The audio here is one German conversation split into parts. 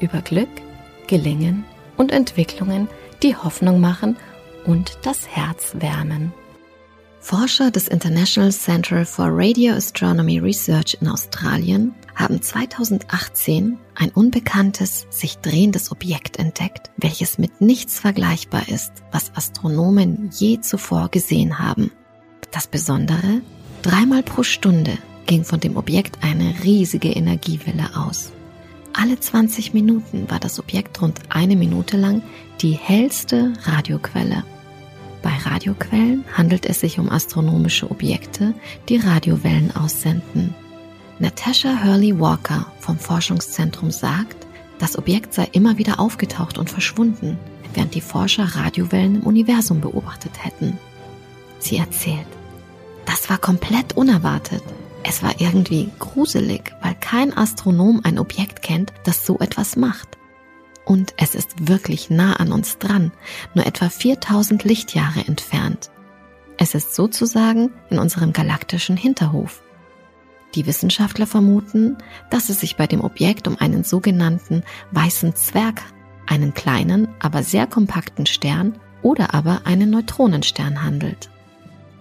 über Glück, Gelingen und Entwicklungen, die Hoffnung machen und das Herz wärmen. Forscher des International Center for Radio Astronomy Research in Australien haben 2018 ein unbekanntes, sich drehendes Objekt entdeckt, welches mit nichts vergleichbar ist, was Astronomen je zuvor gesehen haben. Das Besondere, dreimal pro Stunde ging von dem Objekt eine riesige Energiewelle aus. Alle 20 Minuten war das Objekt rund eine Minute lang die hellste Radioquelle bei Radioquellen handelt es sich um astronomische Objekte, die Radiowellen aussenden. Natasha Hurley Walker vom Forschungszentrum sagt, das Objekt sei immer wieder aufgetaucht und verschwunden, während die Forscher Radiowellen im Universum beobachtet hätten. Sie erzählt, das war komplett unerwartet. Es war irgendwie gruselig, weil kein Astronom ein Objekt kennt, das so etwas macht und es ist wirklich nah an uns dran, nur etwa 4000 Lichtjahre entfernt. Es ist sozusagen in unserem galaktischen Hinterhof. Die Wissenschaftler vermuten, dass es sich bei dem Objekt um einen sogenannten weißen Zwerg, einen kleinen, aber sehr kompakten Stern oder aber einen Neutronenstern handelt.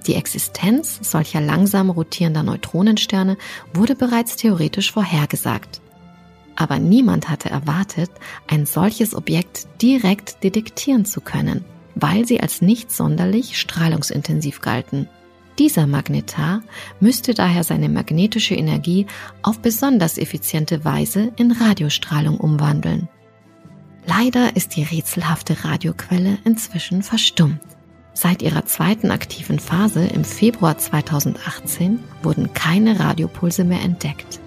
Die Existenz solcher langsam rotierender Neutronensterne wurde bereits theoretisch vorhergesagt. Aber niemand hatte erwartet, ein solches Objekt direkt detektieren zu können, weil sie als nicht sonderlich strahlungsintensiv galten. Dieser Magnetar müsste daher seine magnetische Energie auf besonders effiziente Weise in Radiostrahlung umwandeln. Leider ist die rätselhafte Radioquelle inzwischen verstummt. Seit ihrer zweiten aktiven Phase im Februar 2018 wurden keine Radiopulse mehr entdeckt.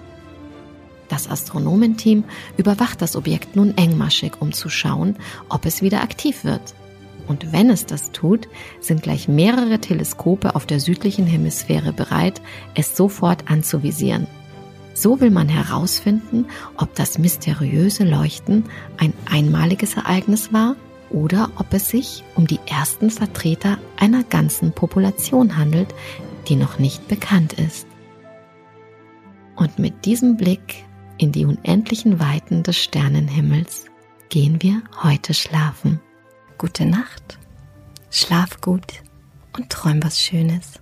Das Astronomenteam überwacht das Objekt nun engmaschig, um zu schauen, ob es wieder aktiv wird. Und wenn es das tut, sind gleich mehrere Teleskope auf der südlichen Hemisphäre bereit, es sofort anzuvisieren. So will man herausfinden, ob das mysteriöse Leuchten ein einmaliges Ereignis war oder ob es sich um die ersten Vertreter einer ganzen Population handelt, die noch nicht bekannt ist. Und mit diesem Blick in die unendlichen Weiten des Sternenhimmels gehen wir heute schlafen. Gute Nacht, schlaf gut und träum was Schönes.